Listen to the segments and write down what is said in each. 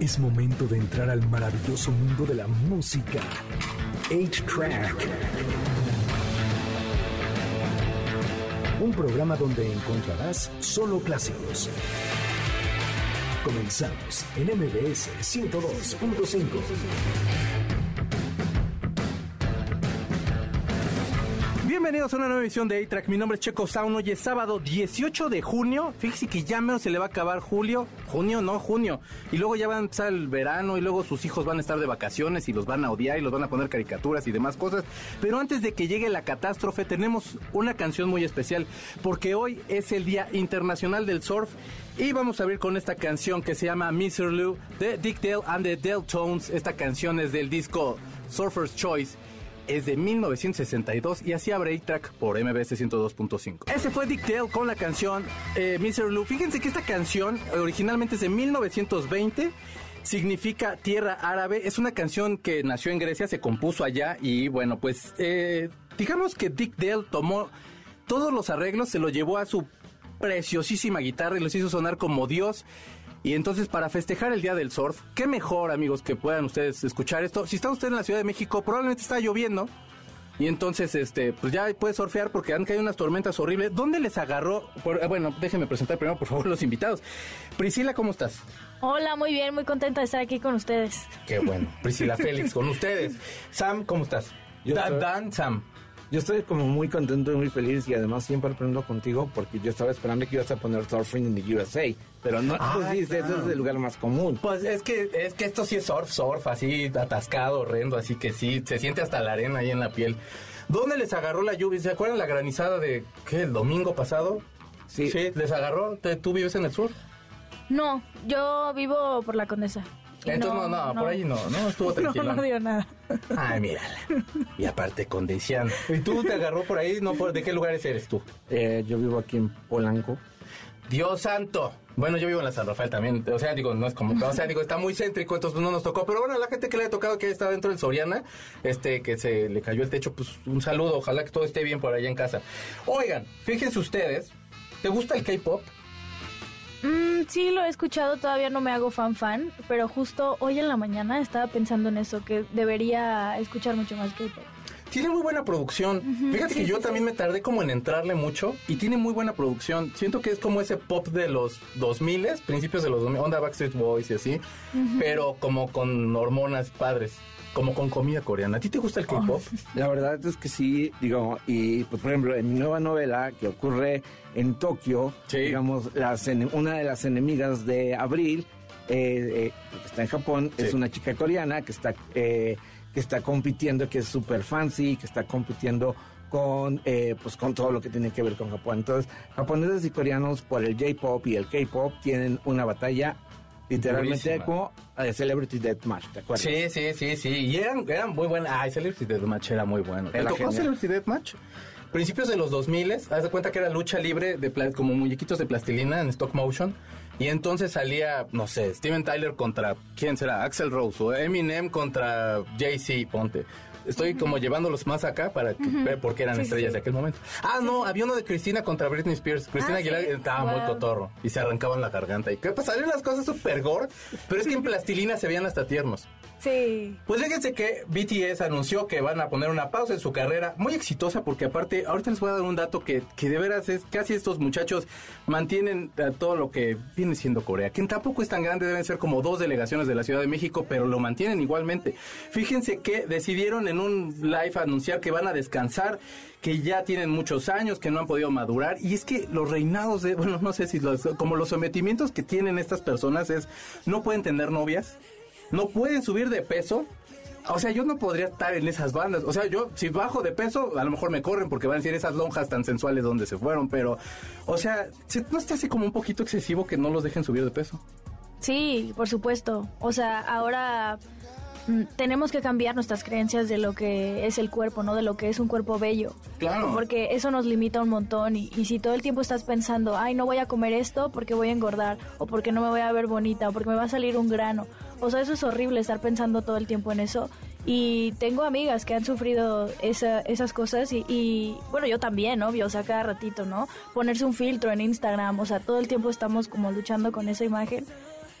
Es momento de entrar al maravilloso mundo de la música. 8-Track. Un programa donde encontrarás solo clásicos. Comenzamos en MBS 102.5. Bienvenidos a una nueva edición de A-Track. Mi nombre es Checo Sound. Hoy es sábado 18 de junio. Fíjese que ya menos se le va a acabar julio. Junio, no, junio. Y luego ya va a empezar el verano y luego sus hijos van a estar de vacaciones y los van a odiar y los van a poner caricaturas y demás cosas. Pero antes de que llegue la catástrofe, tenemos una canción muy especial porque hoy es el Día Internacional del Surf. Y vamos a abrir con esta canción que se llama Mr. Lou de Dick Dale and the Deltones. Esta canción es del disco Surfer's Choice es de 1962 y así abre A-Track por MBS 102.5. Ese fue Dick Dale con la canción eh, Mr. Lou. Fíjense que esta canción originalmente es de 1920 significa tierra árabe. Es una canción que nació en Grecia, se compuso allá y bueno, pues eh, digamos que Dick Dale tomó todos los arreglos, se los llevó a su preciosísima guitarra y los hizo sonar como Dios. Y entonces para festejar el Día del Surf, qué mejor amigos que puedan ustedes escuchar esto. Si está usted en la Ciudad de México, probablemente está lloviendo. Y entonces, este, pues ya puede surfear porque han caído unas tormentas horribles. ¿Dónde les agarró? Por- eh, bueno, déjenme presentar primero, por favor, los invitados. Priscila, ¿cómo estás? Hola, muy bien, muy contenta de estar aquí con ustedes. Qué bueno. Priscila Félix, con ustedes. Sam, ¿cómo estás? Yo Dan, estoy- Dan, Sam. Yo estoy como muy contento y muy feliz y además siempre aprendo contigo porque yo estaba esperando que ibas a poner Surfing in the USA, pero no Ah, pusiste, claro. ese es el lugar más común. Pues es que, es que esto sí es surf, surf, así atascado, horrendo, así que sí, se siente hasta la arena ahí en la piel. ¿Dónde les agarró la lluvia? ¿Se acuerdan la granizada de, qué, el domingo pasado? Sí. ¿les agarró? ¿Te- ¿Tú vives en el sur? No, yo vivo por la Condesa. Entonces, no, no, por ahí no, no, estuvo No, tranquilo. no dio nada. Ay, mírala. Y aparte con Deisian. ¿Y tú te agarró por ahí? No, por- ¿De qué lugares eres tú? Eh, yo vivo aquí en Polanco. Dios santo. Bueno, yo vivo en la San Rafael también. O sea, digo, no es como. O sea, digo, está muy céntrico, entonces no nos tocó. Pero bueno, a la gente que le ha tocado que está dentro del Soriana, este, que se le cayó el techo, pues un saludo. Ojalá que todo esté bien por allá en casa. Oigan, fíjense ustedes. ¿Te gusta el K-pop? Mm, sí, lo he escuchado, todavía no me hago fan fan, pero justo hoy en la mañana estaba pensando en eso, que debería escuchar mucho más K-pop. Tiene muy buena producción. Fíjate que yo sí, también sí. me tardé como en entrarle mucho y tiene muy buena producción. Siento que es como ese pop de los 2000, principios de los 2000, onda Backstreet Boys y así, pero como con hormonas padres, como con comida coreana. ¿A ti te gusta el K-pop? La verdad es que sí, digo, y pues por ejemplo, en mi nueva novela que ocurre en Tokio, Sí. digamos, las una de las enemigas de Abril, eh, eh, que está en Japón, Sí. es una chica coreana que está, eh, que está compitiendo, que es súper fancy, que está compitiendo con eh, pues con todo lo que tiene que ver con Japón. Entonces, japoneses y coreanos por el J-pop y el K-pop tienen una batalla literalmente Durísima. como eh, Celebrity Deathmatch, ¿te acuerdas? Sí, sí, sí, sí. Y eran, eran muy buenas. Ay, Celebrity Deathmatch era muy bueno. ¿Te tocó genial. Celebrity Deathmatch? Principios de los 2000, haz de cuenta que era lucha libre de pla- como muñequitos de plastilina en stop motion. Y entonces salía, no sé, Steven Tyler contra, ¿quién será? Axel Rose o Eminem contra Jay-Z, ponte. Estoy como llevándolos más acá para que, porque eran Sí, sí, estrellas sí. de aquel momento. Ah, no, había uno de Cristina contra Britney Spears. Cristina Ah, estaba muy cotorro y se arrancaban la garganta. Y qué pues las cosas súper gore, pero es que en plastilina se veían hasta tiernos. Sí. Pues fíjense que BTS anunció que van a poner una pausa en su carrera, muy exitosa, porque aparte, ahorita les voy a dar un dato que, que de veras es, casi estos muchachos mantienen eh, todo lo que viene siendo Corea, que tampoco es tan grande, deben ser como dos delegaciones de la Ciudad de México, pero lo mantienen igualmente. Fíjense que decidieron en un live anunciar que van a descansar, que ya tienen muchos años, que no han podido madurar, y es que los reinados de, bueno, no sé si los, como los sometimientos que tienen estas personas es, no pueden tener novias, no pueden subir de peso. O sea, yo no podría estar en esas bandas. O sea, yo si bajo de peso, a lo mejor me corren porque van a decir esas lonjas tan sensuales donde se fueron, pero, o sea, ¿se- ¿no está así como un poquito excesivo que no los dejen subir de peso? Sí, por supuesto. O sea, ahora mm, tenemos que cambiar nuestras creencias de lo que es el cuerpo, ¿no? De lo que es un cuerpo bello. Claro. Porque eso nos limita un montón y, y si todo el tiempo estás pensando, ay, no voy a comer esto porque voy a engordar o porque no me voy a ver bonita o porque me va a salir un grano. O sea, eso es horrible estar pensando todo el tiempo en eso. Y tengo amigas que han sufrido esa- esas cosas y, y, bueno, yo también, obvio, o sea, cada ratito, ¿no? Ponerse un filtro en Instagram, o sea, todo el tiempo estamos como luchando con esa imagen.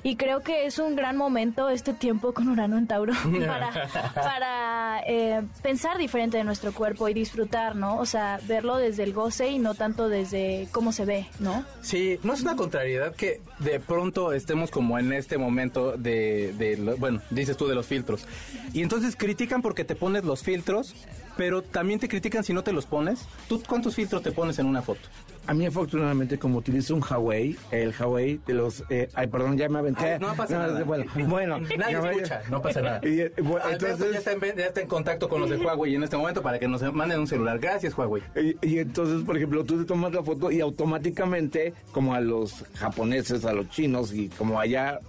Y creo que es un gran momento este tiempo con Urano en Tauro para, para eh, pensar diferente de nuestro cuerpo y disfrutar, ¿no? O sea, verlo desde el goce y no tanto desde cómo se ve, ¿no? Sí, no es una contrariedad que de pronto estemos como en este momento de, de lo- bueno, dices tú de los filtros. Y entonces critican porque te pones los filtros, pero también te critican si no te los pones. ¿Tú cuántos filtros te pones en una foto? A mí afortunadamente como utilizo un Huawei, el Huawei de los... eh, ay, perdón, ya me aventé. Ay, no pasa nada. Bueno, bueno Nadie me- escucha, no pasa nada. Y, eh, bueno, entonces, ya, está en, ya está en contacto con los de Huawei en este momento para que nos manden un celular. Gracias, Huawei. y, y entonces, por ejemplo, tú te tomas la foto y automáticamente, como a los japoneses, a los chinos, y como allá,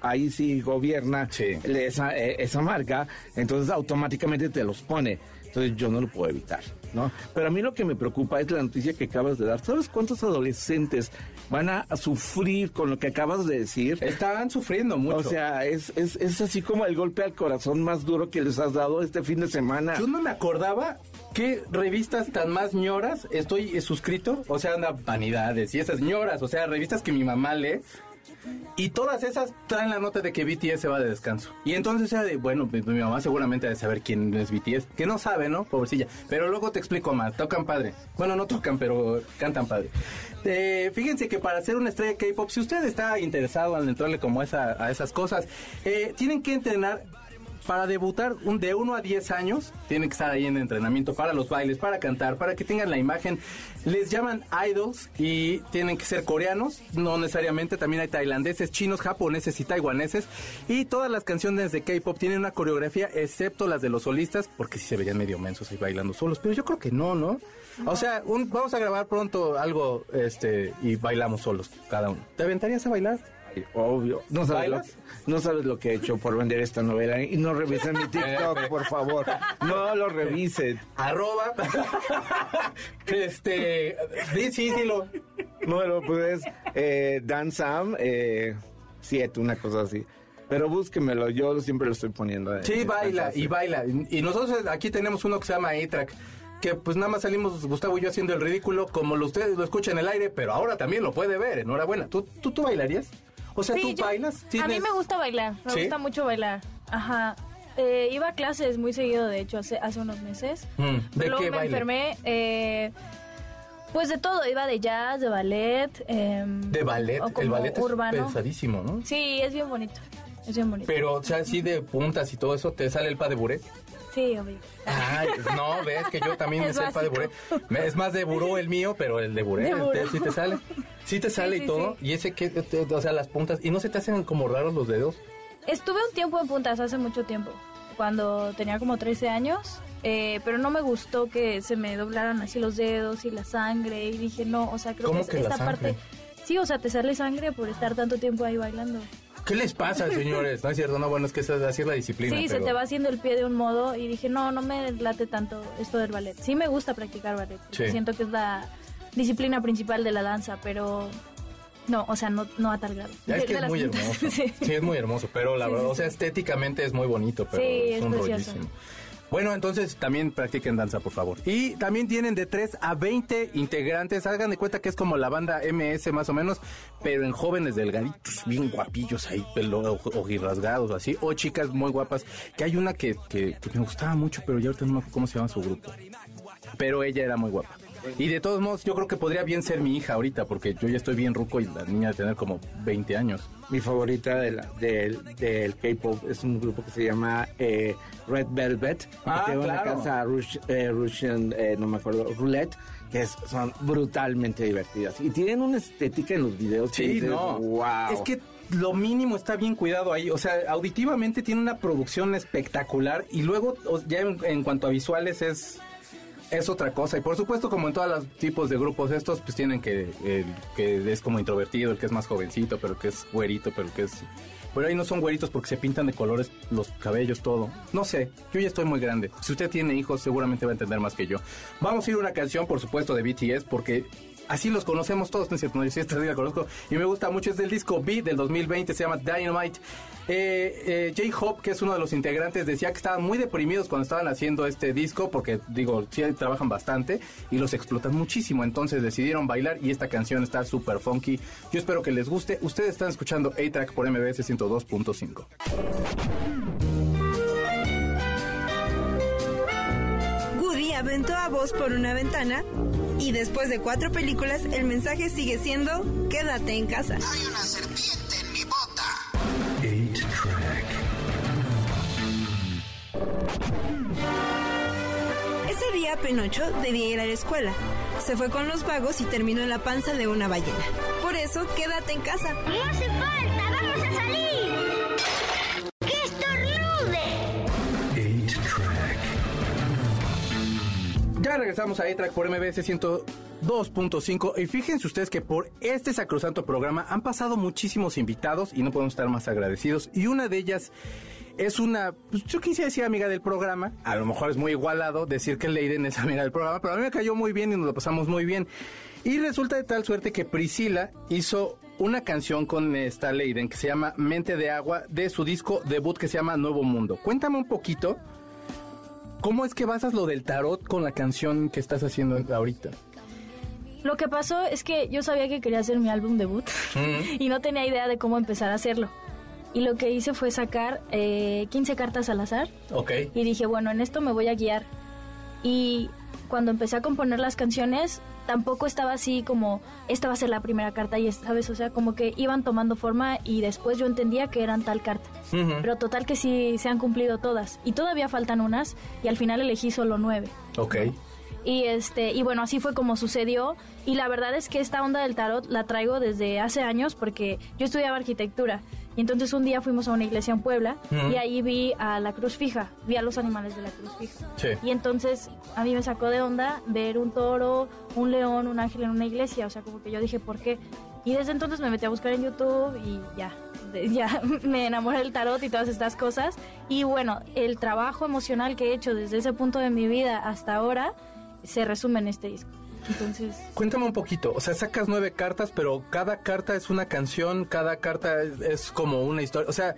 ahí sí gobierna Sí. esa, eh, esa marca, entonces automáticamente te los pone. Entonces yo no lo puedo evitar, ¿no? Pero a mí lo que me preocupa es la noticia que acabas de dar. ¿Sabes cuántos adolescentes van a, a sufrir con lo que acabas de decir? Estaban sufriendo mucho. O sea, es, es, es así como el golpe al corazón más duro que les has dado este fin de semana. Yo no me acordaba qué revistas tan más ñoras estoy suscrito. O sea, anda vanidades y esas ñoras. O sea, revistas que mi mamá lee. Y todas esas traen la nota de que BTS se va de descanso. Y entonces era de, bueno, mi mamá seguramente debe saber quién es BTS. Que no sabe, ¿no? Pobrecilla. Pero luego te explico más. Tocan padre. Bueno, no tocan, pero cantan padre. Eh, fíjense que para ser una estrella K-pop, si usted está interesado en entrarle como esa, a esas cosas, eh, tienen que entrenar para debutar un, de 1 a 10 años, tienen que estar ahí en entrenamiento para los bailes, para cantar, para que tengan la imagen. Les llaman idols y tienen que ser coreanos, no necesariamente, también hay tailandeses, chinos, japoneses y taiwaneses. Y todas las canciones de K-pop tienen una coreografía, excepto las de los solistas, porque sí se verían medio mensos ahí bailando solos, pero yo creo que no, ¿no? O sea, un- vamos a grabar pronto algo este y bailamos solos, cada uno. ¿Te aventarías a bailar? Obvio. No sabes, lo, ¿Bailas? no sabes lo que he hecho por vender esta novela. Y no revisen mi TikTok, por favor. No lo revisen. Arroba. este. Sí, sí, sí, lo. Bueno, pues es eh, Dan Sam 7, una cosa así. Pero búsquemelo, yo siempre lo estoy poniendo. en- Sí, baila y baila. Y nosotros aquí tenemos uno que se llama A-Track. Que pues nada más salimos Gustavo y yo haciendo el ridículo como lo ustedes lo escuchan en el aire, pero ahora también lo puede ver. Enhorabuena. ¿Tú, tú, tú bailarías? O sea, Sí, ¿tú yo- bailas? A mí ¿Tienes- me gusta bailar, me ¿Sí? gusta mucho bailar. Ajá. Eh, iba a clases muy seguido, de hecho, hace, hace unos meses. Mm, ¿de Pero luego qué me baile? enfermé. eh, pues de todo, iba de jazz, de ballet. em, De ballet. o El ballet es urbano. pesadísimo, ¿no? Sí, es bien bonito. Es bien bonito. Pero, o sea, así de puntas y todo eso, ¿te sale el pas de buré? Sí, obvio. Ay, pues no, ves que yo también me pas de buré. Es más de buró el mío, pero el de buré, buró. ¿te- ¿sí te sale? Sí te sale sí, y todo. Y ese que, o sea, las puntas. ¿Y no se te hacen como raros los dedos? Estuve un tiempo en puntas, hace mucho tiempo, cuando tenía como 13 años, eh, pero no me gustó que se me doblaran así los dedos y la sangre, y dije, no, o sea, creo ¿Cómo que, es- que la esta parte... Sí, o sea, te sale sangre por estar tanto tiempo ahí bailando. ¿Qué les pasa, señores? No es cierto, no, bueno, es que esa- así es la disciplina. Sí, se te va haciendo el pie de un modo y dije, no, no me late tanto esto del ballet. Sí me gusta practicar ballet, Sí. siento que es la disciplina principal de la danza, pero no, o sea, no, no a tal grado. Ya es que es muy hermoso. Sí. sí. es muy hermoso, pero la Sí, verdad, sí, o sea, estéticamente es muy bonito, pero Sí, es es un rollísimo. Bueno, entonces también practiquen danza, por favor. Y también tienen de 3 a 20 integrantes. Hagan de cuenta que es como la banda MS más o menos, pero en jóvenes delgaditos, bien guapillos ahí, pelo ojirrasgados, así. O chicas muy guapas. Que hay una que, que, que me gustaba mucho, pero ya ahorita no me acuerdo cómo se llama su grupo. Pero ella era muy guapa. Y de todos modos, yo creo que podría bien ser mi hija ahorita, porque yo ya estoy bien ruco y la niña de tener como 20 años. Mi favorita de la- del, del K-pop es un grupo que se llama eh, Red Velvet. Ah, que tiene una claro. casa Rush- eh, Russian, eh, no me acuerdo, Roulette, que es- son brutalmente divertidas. Y tienen una estética en los videos que Sí, dices, no. wow. Es que lo mínimo está bien cuidado ahí. O sea, auditivamente tiene una producción espectacular y luego ya en, en cuanto a visuales es es otra cosa. Y por supuesto, como en todos los tipos de grupos estos, pues tienen que el que es como introvertido, el que es más jovencito, pero que es güerito, pero que es... Pero ahí no son güeritos porque se pintan de colores los cabellos, todo. No sé, yo ya estoy muy grande. Si usted tiene hijos, seguramente va a entender más que yo. Vamos a ir a una canción, por supuesto, de BTS, porque así los conocemos todos, no es cierto, no, yo sí esta sí la conozco y me gusta mucho, es del disco B del 2020, se llama Dynamite. Eh, eh, Jay Hope, que es uno de los integrantes, decía que estaban muy deprimidos cuando estaban haciendo este disco, porque digo, sí trabajan bastante y los explotan muchísimo, entonces decidieron bailar y esta canción está súper funky. Yo espero que les guste. Ustedes están escuchando A-Track por MBS 102.5. Woody aventó a Buzz por una ventana y después de cuatro películas el mensaje sigue siendo quédate en casa. Hay una día Penocho debía ir a la escuela. Se fue con los vagos y terminó en la panza de una ballena. Por eso quédate en casa. No hace falta, vamos a salir. ¡Que estornude! 8-Track. Ya regresamos a A-Track por MBS 102.5 y fíjense ustedes que por este sacrosanto programa han pasado muchísimos invitados y no podemos estar más agradecidos y una de ellas es una, pues, yo quisiera decir amiga del programa, a lo mejor es muy igualado decir que Leiden es amiga del programa, pero a mí me cayó muy bien y nos lo pasamos muy bien. Y resulta de tal suerte que Priscila hizo una canción con esta Leiden que se llama Mente de Agua de su disco debut que se llama Nuevo Mundo. Cuéntame un poquito ¿Cómo es que basas lo del tarot con la canción que estás haciendo ahorita? Lo que pasó es que yo sabía que quería hacer mi álbum debut y no tenía idea de cómo empezar a hacerlo. Y lo que hice fue sacar eh, 15 cartas al azar Ok. y dije, bueno, en esto me voy a guiar. Y cuando empecé a componer las canciones, tampoco estaba así como, esta va a ser la primera carta y esta vez, o sea, como que iban tomando forma y después yo entendía que eran tal carta. Pero total que sí se han cumplido todas. Y todavía faltan unas y al final elegí solo nueve. Ok. Y este y bueno, así fue como sucedió y la verdad es que esta onda del tarot la traigo desde hace años porque yo estudiaba arquitectura y entonces un día fuimos a una iglesia en Puebla y ahí vi a la cruz fija, vi a los animales de la cruz fija. Sí. Y entonces a mí me sacó de onda ver un toro, un león, un ángel en una iglesia, o sea, como que yo dije, ¿por qué? Y desde entonces me metí a buscar en YouTube y ya, ya me enamoré del tarot y todas estas cosas. Y bueno, el trabajo emocional que he hecho desde ese punto de mi vida hasta ahora se resume en este disco. Entonces, Cuéntame un poquito, o sea, sacas nueve cartas, pero cada carta es una canción, cada carta es, es como una historia, o sea,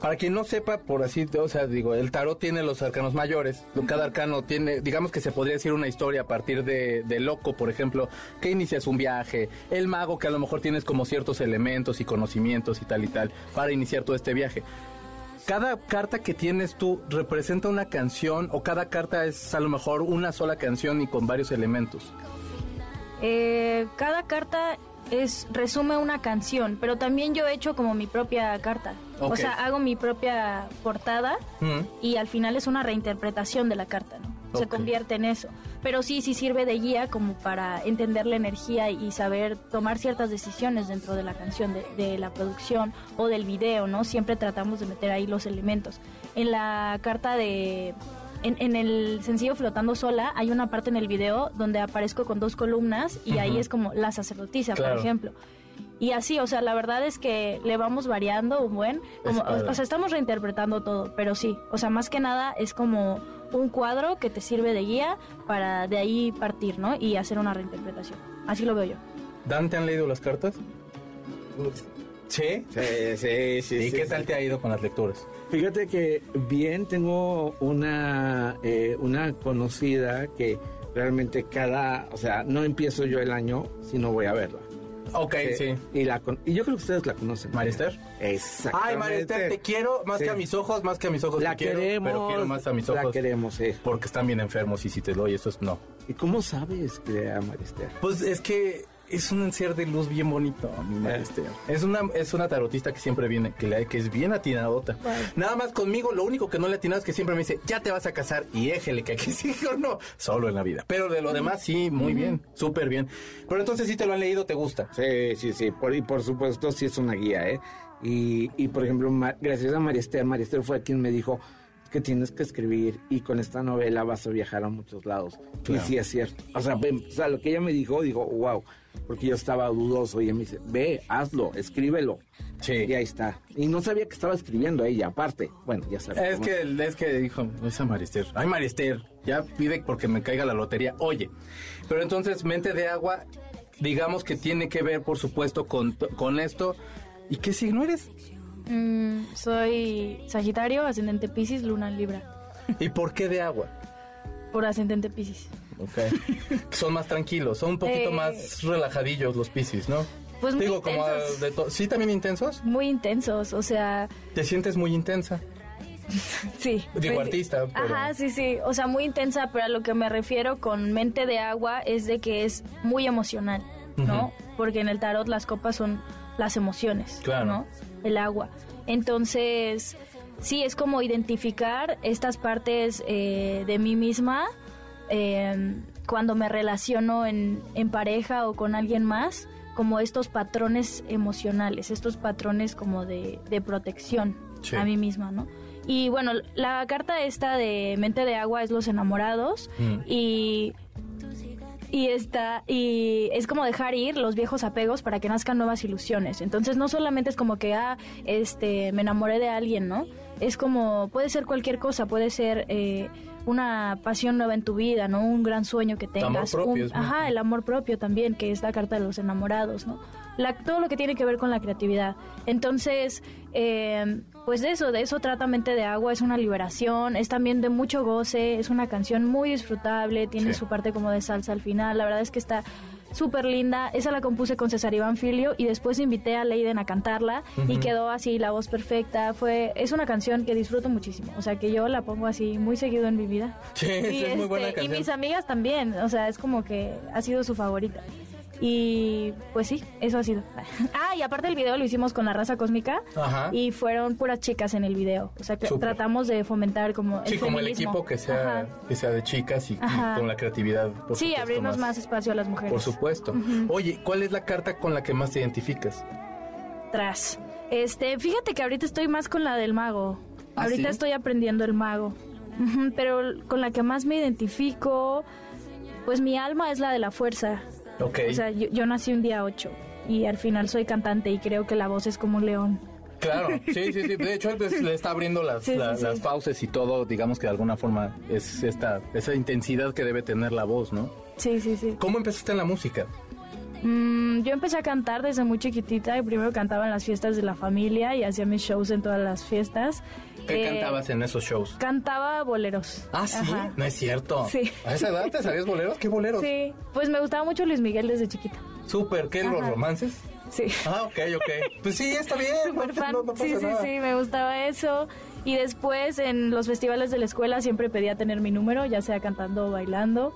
para quien no sepa, por así, o sea, digo, el tarot tiene los arcanos mayores, cada arcano tiene, digamos que se podría decir una historia a partir de, de loco, por ejemplo, que inicias un viaje, el mago que a lo mejor tienes como ciertos elementos y conocimientos y tal y tal para iniciar todo este viaje. Cada carta que tienes tú representa una canción o cada carta es a lo mejor una sola canción y con varios elementos. eh, cada carta es resume una canción, pero también yo he hecho como mi propia carta. O sea, hago mi propia portada Mm. y al final es una reinterpretación de la carta, ¿no? Se convierte en eso. Pero sí, sí sirve de guía como para entender la energía y saber tomar ciertas decisiones dentro de la canción, de, de la producción o del video, ¿no? Siempre tratamos de meter ahí los elementos. En la carta de... En, en el sencillo Flotando Sola hay una parte en el video donde aparezco con dos columnas y ahí es como la sacerdotisa, Claro. por ejemplo. Y así, o sea, la verdad es que le vamos variando un buen, como, o, o sea, estamos reinterpretando todo, pero sí, o sea, más que nada es como un cuadro que te sirve de guía para de ahí partir, ¿no? Y hacer una reinterpretación. Así lo veo yo. Dan, ¿te han leído las cartas? ¿Sí? Sí, sí, sí. ¿Y sí, qué sí. tal te ha ido con las lecturas? Fíjate que bien tengo una, eh, una conocida que realmente cada, o sea, no empiezo yo el año si no voy a verla. Ok, Eh, sí. Y, la, con- y yo creo que ustedes la conocen. ¿Marister? Exactamente. Ay, Marister, te quiero más Sí. que a mis ojos, más que a mis ojos La te quiero, queremos. pero quiero más a mis ojos La queremos, sí. porque están bien enfermos y si te doy eso es no. ¿Y cómo sabes que a Marister? Pues es que es un ser de luz bien bonito, mi Marister. Es una es una tarotista que siempre viene, que, que es bien atinadota. Nada más conmigo, lo único que no le ha atinado es que siempre me dice, ya te vas a casar y éjele, que aquí sí o no, solo en la vida. Pero de lo demás sí, muy bien, súper bien. Pero entonces si te lo han leído, ¿te gusta? Sí, sí, sí. Por, y por supuesto, sí es una guía, ¿eh? Y, y por ejemplo, Ma- gracias a Marister, Marister fue quien me dijo que tienes que escribir y con esta novela vas a viajar a muchos lados. Claro. Y sí es cierto. O sea, ve- o sea, lo que ella me dijo, digo, wow. Porque yo estaba dudoso y ella me dice, ve, hazlo, escríbelo. Sí. Y ahí está. Y no sabía que estaba escribiendo ella, aparte. Bueno, ya sabes. Es cómo- que, es que dijo, esa Marister. Ay, Marister. ya pide porque me caiga la lotería. Oye, pero entonces mente de agua, digamos que tiene que ver, por supuesto, con, con esto. ¿Y qué signo eres? Mm, soy Sagitario, ascendente Pisces, Luna en Libra. ¿Y por qué de agua? Por ascendente Pisces. Ok. son más tranquilos, son un poquito Eh, más relajadillos los piscis, ¿no? Pues muy Digo, como intensos. de to- ¿Sí también intensos? Muy intensos, o sea, ¿Te sientes muy intensa? sí. Digo, Pues, artista, pero- Ajá, sí, sí. O sea, muy intensa, pero a lo que me refiero con mente de agua es de que es muy emocional, ¿no? Porque en el tarot las copas son las emociones, Claro. ¿no? El agua. Entonces, sí, es como identificar estas partes eh, de mí misma eh, cuando me relaciono en, en pareja o con alguien más, como estos patrones emocionales, estos patrones como de, de protección Sí. a mí misma, ¿no? Y bueno, la carta esta de mente de agua es los enamorados Mm. y y está y es como dejar ir los viejos apegos para que nazcan nuevas ilusiones. Entonces no solamente es como que ah este me enamoré de alguien, ¿no? Es como puede ser cualquier cosa, puede ser eh, una pasión nueva en tu vida, ¿no? Un gran sueño que tengas. propio un- ajá, el amor propio también, que es la carta de los enamorados, ¿no? La, todo lo que tiene que ver con la creatividad. Entonces, eh, pues de eso, de eso trata Mente de Agua, es una liberación, es también de mucho goce, es una canción muy disfrutable, tiene Sí. su parte como de salsa al final, la verdad es que está súper linda, esa la compuse con César Iván Filio y después invité a Leiden a cantarla y quedó así la voz perfecta, fue, es una canción que disfruto muchísimo, o sea que yo la pongo así muy seguido en mi vida. Sí, es muy buena este, y mis amigas también, o sea, es como que ha sido su favorita. Y pues sí, eso ha sido. Ah, y aparte el video lo hicimos con la raza cósmica Ajá. y fueron puras chicas en el video. O sea que tratamos de fomentar como el Sí, como el equipo que sea, Ajá. que sea de chicas y, con la creatividad. por Sí, supuesto, abrirnos más. espacio a las mujeres. Por supuesto. Oye, ¿cuál es la carta con la que más te identificas? Tras. Este, fíjate que ahorita estoy más con la del mago. ¿Ah, ahorita sí? estoy aprendiendo el mago. Pero con la que más me identifico, pues mi alma es la de la fuerza. Ok. O sea, yo, yo nací un día 8 y al final soy cantante y creo que la voz es como un león. Claro, sí, sí, sí. De hecho, pues, le está abriendo las, Sí, sí, la- sí. las fauces y todo, digamos que de alguna forma es esta esa intensidad que debe tener la voz, ¿no? Sí, sí, sí. ¿Cómo empezaste en la música? Mm, yo empecé a cantar desde muy chiquitita y primero cantaba en las fiestas de la familia y hacía mis shows en todas las fiestas. ¿Qué Eh, cantabas en esos shows? Cantaba boleros. Ah, sí, Ajá. no es cierto. Sí. ¿A esa edad te sabías boleros? ¿Qué boleros? Sí, pues me gustaba mucho Luis Miguel desde chiquita. Súper, ¿qué? ¿Los Ajá. romances? Sí. Ah, ok, ok. Pues sí, está bien. Súper no, fan. no- no pasa sí, sí, nada. sí, me gustaba eso. Y después en los festivales de la escuela siempre pedía tener mi número, ya sea cantando o bailando.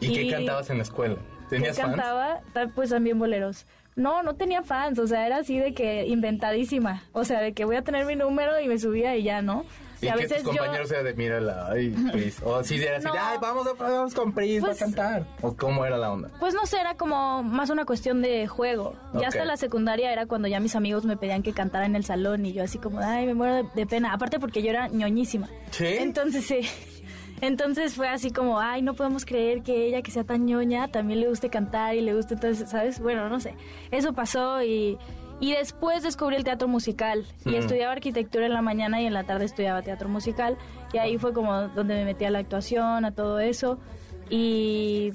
¿Y, qué cantabas en la escuela? ¿Tenías ¿Qué fans? cantaba? Ta- Pues también boleros. No, no tenía fans, o sea, era así de que inventadísima. O sea, de que voy a tener mi número y me subía y ya, ¿no? Y, a que veces tus yo... compañeros eran de, mírala, ay, Pris. O así de, así No. ay, vamos, a, vamos con Pris, Pues- va a cantar. ¿O cómo era la onda? Pues no sé, era como más una cuestión de juego. Ya hasta la secundaria era cuando ya mis amigos me pedían que cantara en el salón y yo así como, ay, me muero de, de pena. Aparte porque yo era ñoñísima. ¿Sí? Entonces sí. Entonces fue así como, ay, no podemos creer que ella, que sea tan ñoña, también le guste cantar y le guste, entonces, ¿sabes? Bueno, no sé. Eso pasó y, y después descubrí el teatro musical. Y Mm. estudiaba arquitectura en la mañana y en la tarde estudiaba teatro musical. Y ahí fue como donde me metí a la actuación, a todo eso. Y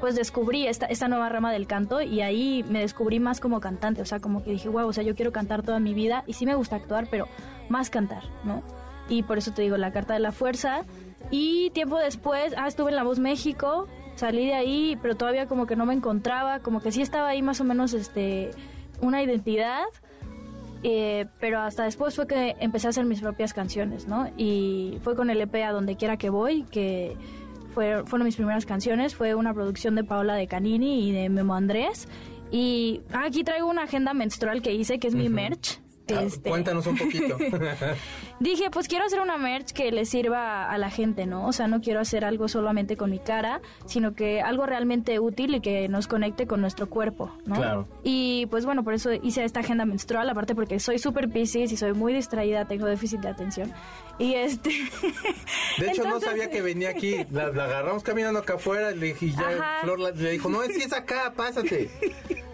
pues descubrí esta, esta nueva rama del canto y ahí me descubrí más como cantante, o sea, como que dije, wow, o sea, yo quiero cantar toda mi vida y sí me gusta actuar, pero más cantar, ¿no? Y por eso te digo, la carta de la fuerza. Y tiempo después, ah, estuve en La Voz México, salí de ahí, pero todavía como que no me encontraba, como que sí estaba ahí más o menos este una identidad, eh, pero hasta después fue que empecé a hacer mis propias canciones, ¿no? Y fue con el EP A Donde Quiera Que Voy, que fue, fueron mis primeras canciones, fue una producción de Paola de Canini y de Memo Andrés. Y aquí traigo una agenda menstrual que hice, que es mi merch. Ah, Este, Cuéntanos un poquito. Dije, pues quiero hacer una merch que le sirva a la gente, ¿no? O sea, no quiero hacer algo solamente con mi cara, sino que algo realmente útil y que nos conecte con nuestro cuerpo, ¿no? Claro. Y pues bueno, por eso hice esta agenda menstrual, aparte porque soy súper piscis y soy muy distraída, tengo déficit de atención. Y este... De hecho, no sabía que venía aquí. La, la agarramos caminando acá afuera y ya Ajá. Flor le dijo, no, es es acá, pásate.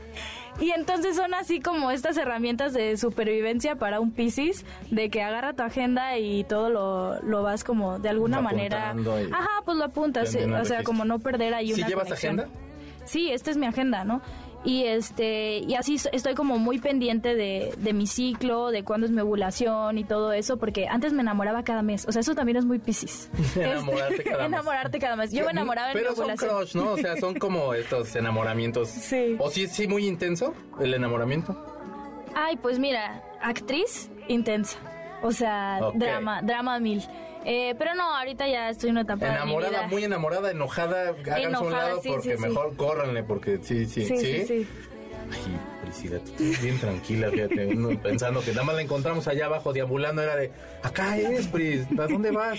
Y entonces son así como estas herramientas de supervivencia para un Piscis, de que agarra tu agenda y todo lo, lo vas como de alguna manera... Ajá, pues lo apuntas, o sea, como no perder ahí ¿Sí una llevas conexión. agenda? Sí, esta es mi agenda, ¿no? Y este y así estoy como muy pendiente de, de mi ciclo, de cuándo es mi ovulación y todo eso, porque antes me enamoraba cada mes. O sea, eso también es muy piscis. Enamorarte cada mes. Enamorarte cada mes. Yo me enamoraba en mi Pero son ovulación. crush, ¿no? O sea, son como estos enamoramientos. Sí. ¿O sí, sí, muy intenso el enamoramiento? Ay, pues mira, actriz intensa. O sea, drama, drama mil. Eh, pero no, ahorita ya estoy en una etapa de mi Enamorada, vida. muy enamorada, enojada, háganse a un Enojada, lado sí, porque sí, sí. mejor córranle, porque sí, sí, Sí, sí, sí. Ay, Bien tranquila, fíjate, uno pensando que nada más la encontramos allá abajo deambulando, era de, acá es, Pris, ¿a dónde vas?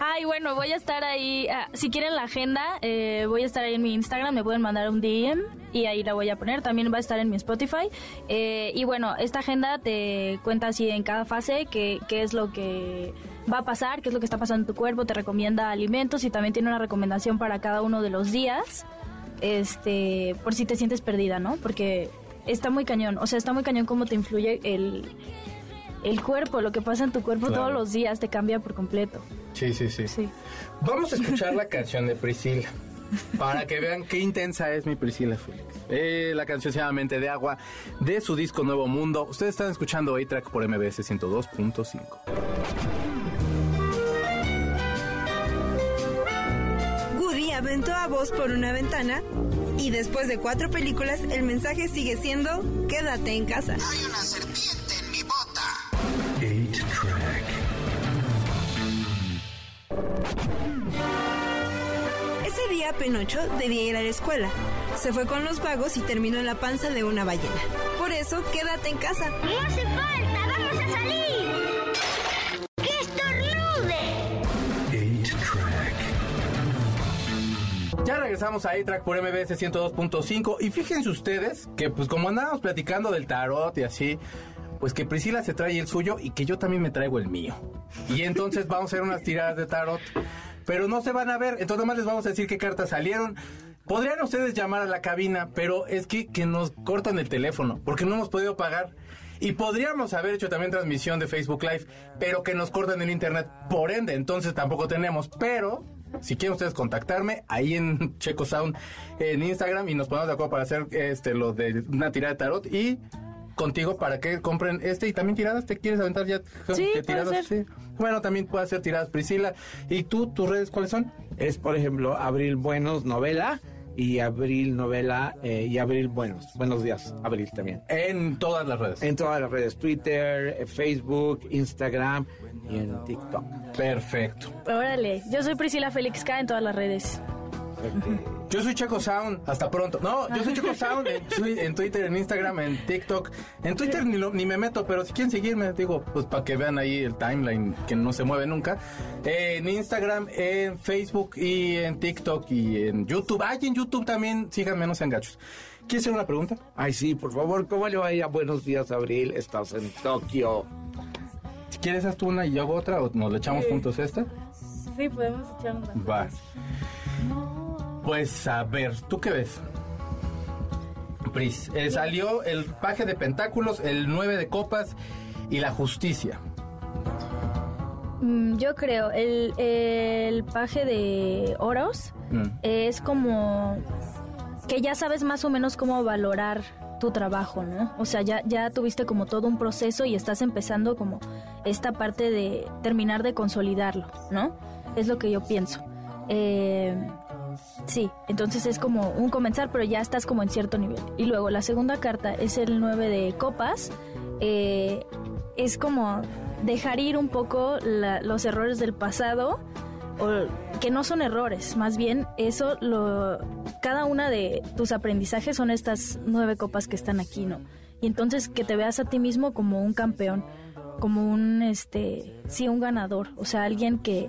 Ay, bueno, voy a estar ahí. ah, si quieren la agenda, eh, voy a estar ahí en mi Instagram. Me pueden mandar un DM y ahí la voy a poner. También va a estar en mi Spotify. Eh, y bueno, esta agenda te cuenta así en cada fase qué, qué es lo que va a pasar, qué es lo que está pasando en tu cuerpo. Te recomienda alimentos y también tiene una recomendación para cada uno de los días. Este, por si te sientes perdida, ¿no? Porque está muy cañón. O sea, está muy cañón cómo te influye el. El cuerpo, lo que pasa en tu cuerpo Claro. todos los días te cambia por completo. Sí, sí, sí. Sí. Vamos a escuchar la canción de Priscila. Para que vean qué intensa es mi Priscila Félix. Eh, la canción se llama Mente de Agua de su disco Nuevo Mundo. Ustedes están escuchando A-Track por MBS 102.5. aventó a Buzz por una ventana y después de cuatro películas el mensaje sigue siendo quédate en casa. Hay una serpiente en mi bota. 8-Track. Ese día Penocho debía ir a la escuela. Se fue con los vagos y terminó en la panza de una ballena. Por eso quédate en casa. No hace falta, vamos a salir. Regresamos a A-Track por MBS 102.5 y fíjense ustedes que pues como andábamos platicando del tarot y así, pues que Priscila se trae el suyo y que yo también me traigo el mío. Y entonces vamos a hacer unas tiradas de tarot, pero no se van a ver, entonces nomás les vamos a decir qué cartas salieron. Podrían ustedes llamar a la cabina, pero es que, que nos cortan el teléfono, porque no hemos podido pagar. Y podríamos haber hecho también transmisión de Facebook Live, pero que nos cortan el internet, por ende, entonces tampoco tenemos. Pero, si quieren ustedes contactarme, ahí en Checo Sound, en Instagram, y nos ponemos de acuerdo para hacer este lo de una tirada de tarot y contigo para que compren este y también tiradas. ¿Te quieres aventar ya? Sí, ¿Qué puede tiradas? ser. Sí. Bueno, también puede hacer tiradas Priscila. ¿Y tú, tus redes cuáles son? Es, por ejemplo, Abril Buenos Novela y Abril Novela eh, y Abril Buenos. Buenos días, Abril también. En todas las redes. En todas las redes, Twitter, eh, Facebook, Instagram y en TikTok. Perfecto. Órale, yo soy Priscila Félix K en todas las redes. Yo soy Checo Sound, hasta pronto. No, yo soy Checo Sound en, en Twitter, en Instagram, en TikTok. En Twitter ni, lo- ni me meto, pero si quieren seguirme, digo, pues para que vean ahí el timeline que no se mueve nunca. En Instagram, en Facebook y en TikTok y en YouTube. Ay, en YouTube también, síganme, no sean gachos. ¿Quieres hacer una pregunta? Ay, sí, por favor, ¿cómo le va a Buenos días, Abril? Estás en Tokio. Si quieres, haz tú una y yo hago otra, o nos le echamos juntos esta. Sí, podemos echar una. Va. Pues a ver, ¿tú qué ves? Pris, eh, salió el paje de pentáculos, el 9 de copas y la justicia. Mm, yo creo, el, el paje de oros Mm. es como que ya sabes más o menos cómo valorar tu trabajo, ¿no? O sea, ya, ya tuviste como todo un proceso y estás empezando como esta parte de terminar de consolidarlo, ¿no? Es lo que yo pienso. Eh, sí, entonces es como un comenzar, pero ya estás como en cierto nivel. Y luego la segunda carta es el 9 de copas. Eh, es como dejar ir un poco la- los errores del pasado o que no son errores, más bien eso lo cada una de tus aprendizajes son estas nueve copas que están aquí, ¿no? Y entonces que te veas a ti mismo como un campeón, como un este, sí, un ganador, o sea, alguien que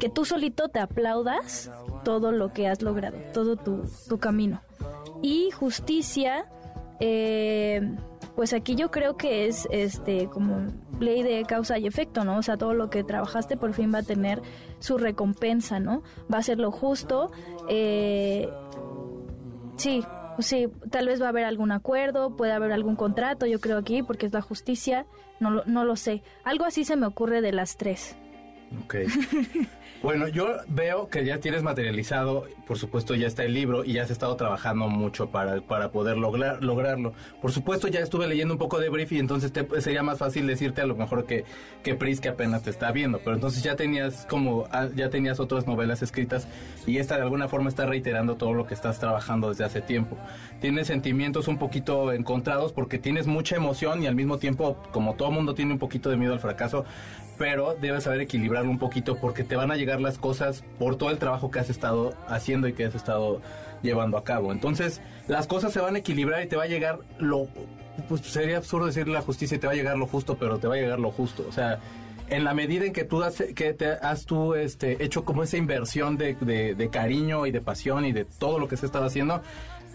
que tú solito te aplaudas todo lo que has logrado, todo tu, tu camino. Y justicia, eh, pues aquí yo creo que es este como ley de causa y efecto, ¿no? O sea, todo lo que trabajaste por fin va a tener su recompensa, ¿no? Va a ser lo justo. eh, sí, Sí, tal vez va a haber algún acuerdo, puede haber algún contrato, yo creo aquí, porque es la justicia, no, no lo sé. Algo así se me ocurre de las tres. Ok. Bueno, yo veo que ya tienes materializado, por supuesto ya está el libro y ya has estado trabajando mucho para, para poder lograr, lograrlo. Por supuesto ya estuve leyendo un poco de brief y entonces te- sería más fácil decirte a lo mejor que, que Pris que apenas te está viendo, pero entonces ya tenías como, ah, ya tenías otras novelas escritas y esta de alguna forma está reiterando todo lo que estás trabajando desde hace tiempo. Tienes sentimientos un poquito encontrados porque tienes mucha emoción y al mismo tiempo, como todo mundo tiene un poquito de miedo al fracaso, pero debes saber un poquito porque te van a llegar las cosas por todo el trabajo que has estado haciendo y que has estado llevando a cabo. Entonces, las cosas se van a equilibrar y te va a llegar lo pues sería absurdo decir la justicia y te va a llegar lo justo, pero te va a llegar lo justo, o sea, en la medida en que tú has, que te has tú este, hecho como esa inversión de, de- cariño y de pasión y de todo lo que se estaba haciendo,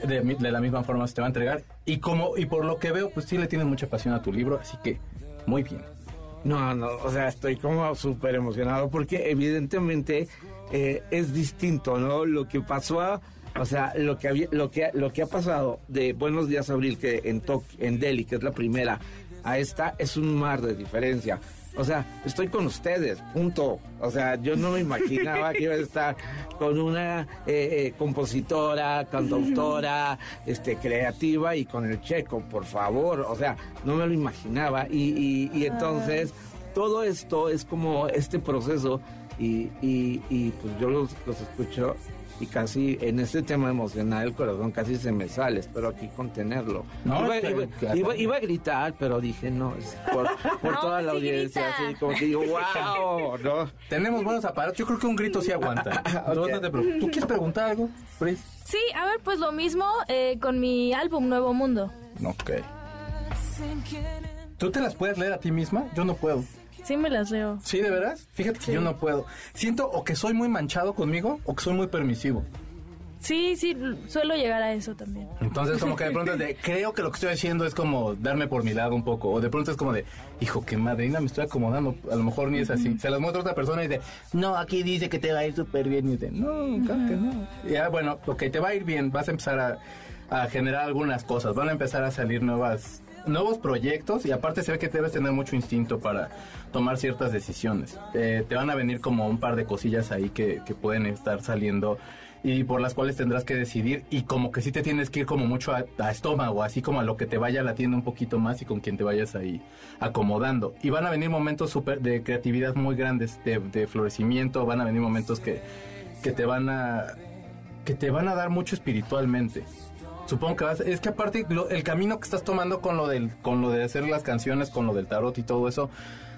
de, de la misma forma se te va a entregar. Y como y por lo que veo, pues sí le tienes mucha pasión a tu libro, así que muy bien. No, no, o sea, estoy como súper emocionado porque evidentemente eh, es distinto, ¿no? Lo que pasó, o sea, lo que, había, lo, que, lo que ha pasado de Buenos Días Abril, que en, Tok- en Delhi, que es la primera, a esta, es un mar de diferencia. O sea, estoy con ustedes, punto. O sea, yo no me imaginaba que iba a estar con una eh, eh, compositora, cantautora, este, creativa y con el checo, por favor. O sea, no me lo imaginaba. Y, y- y entonces, todo esto es como este proceso y, y- y, pues yo los, los escucho y casi en este tema emocional el corazón casi se me sale, espero aquí contenerlo. No, iba, iba- iba- iba a gritar, pero dije no, es por, por No, toda la sí audiencia, grita. así como que digo, wow, ¿no? Tenemos buenos aparatos. Yo creo que un grito sí aguanta. Ok. No, no te preocupes. ¿Tú quieres preguntar algo, Pris? Sí, a ver, pues lo mismo eh, con mi álbum Nuevo Mundo. Ok. ¿Tú te las puedes leer a ti misma? Yo no puedo. Sí me las leo. ¿Sí, de veras? Fíjate que yo no puedo. Siento o que soy muy manchado conmigo o que soy muy permisivo. Sí, sí, suelo llegar a eso también. Entonces, como que de pronto es de, creo que lo que estoy haciendo es como darme por mi lado un poco. O de pronto es como de, hijo, qué madrina, me estoy acomodando. A lo mejor ni es así. Se las muestra otra persona y dice, no, aquí dice que te va a ir súper bien. Y dice, no, claro que no. Y Ya, bueno, ok, te va a ir bien. Vas a empezar a, a generar algunas cosas. Van a empezar a salir nuevas nuevos proyectos y aparte se ve que debes tener mucho instinto para tomar ciertas decisiones. Eh, te van a venir como un par de cosillas ahí que, que pueden estar saliendo y por las cuales tendrás que decidir y como que sí te tienes que ir como mucho a, a estómago, así como a lo que te vaya latiendo un poquito más y con quien te vayas ahí acomodando. Y van a venir momentos super de creatividad muy grandes, de, de florecimiento, van a venir momentos que, que te van a que te van a dar mucho espiritualmente. Supongo que vas, es que aparte lo- el camino que estás tomando con lo del con lo de hacer las canciones, con lo del tarot y todo eso,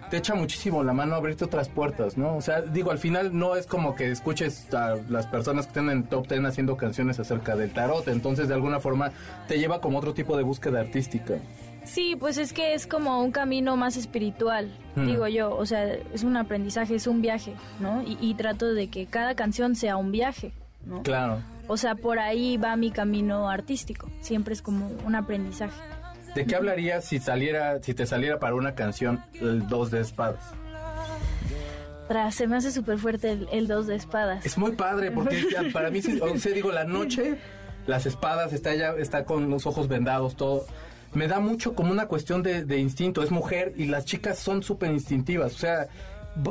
te echa muchísimo la mano a abrirte otras puertas, ¿no? O sea, digo, al final no es como que escuches a las personas que estén en top ten haciendo canciones acerca del tarot, entonces de alguna forma te lleva como otro tipo de búsqueda artística. Sí, pues es que es como un camino más espiritual, Hmm. digo yo. O sea, es un aprendizaje, es un viaje, ¿no? Y, y trato de que cada canción sea un viaje, ¿no? Claro. O sea, por ahí va mi camino artístico. Siempre es como un aprendizaje. ¿De qué hablarías si saliera si te saliera para una canción el dos de espadas? Tras, se me hace súper fuerte el, el dos de espadas. Es muy padre porque ya para mí, o sea, digo, la noche, las espadas, está ella, está con los ojos vendados, todo. Me da mucho como una cuestión de, de instinto. Es mujer y las chicas son súper instintivas. O sea,